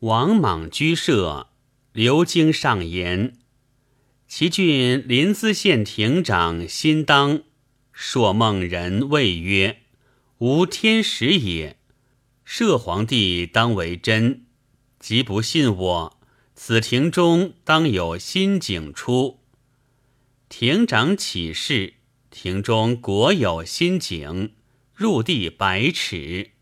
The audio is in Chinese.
王莽居舍，刘京上言：其郡临淄县亭长新当，朔梦人谓曰：“吾天时也。摄皇帝当为真。即不信我，此亭中当有新景出。”亭长起事，亭中果有新景，入地百尺。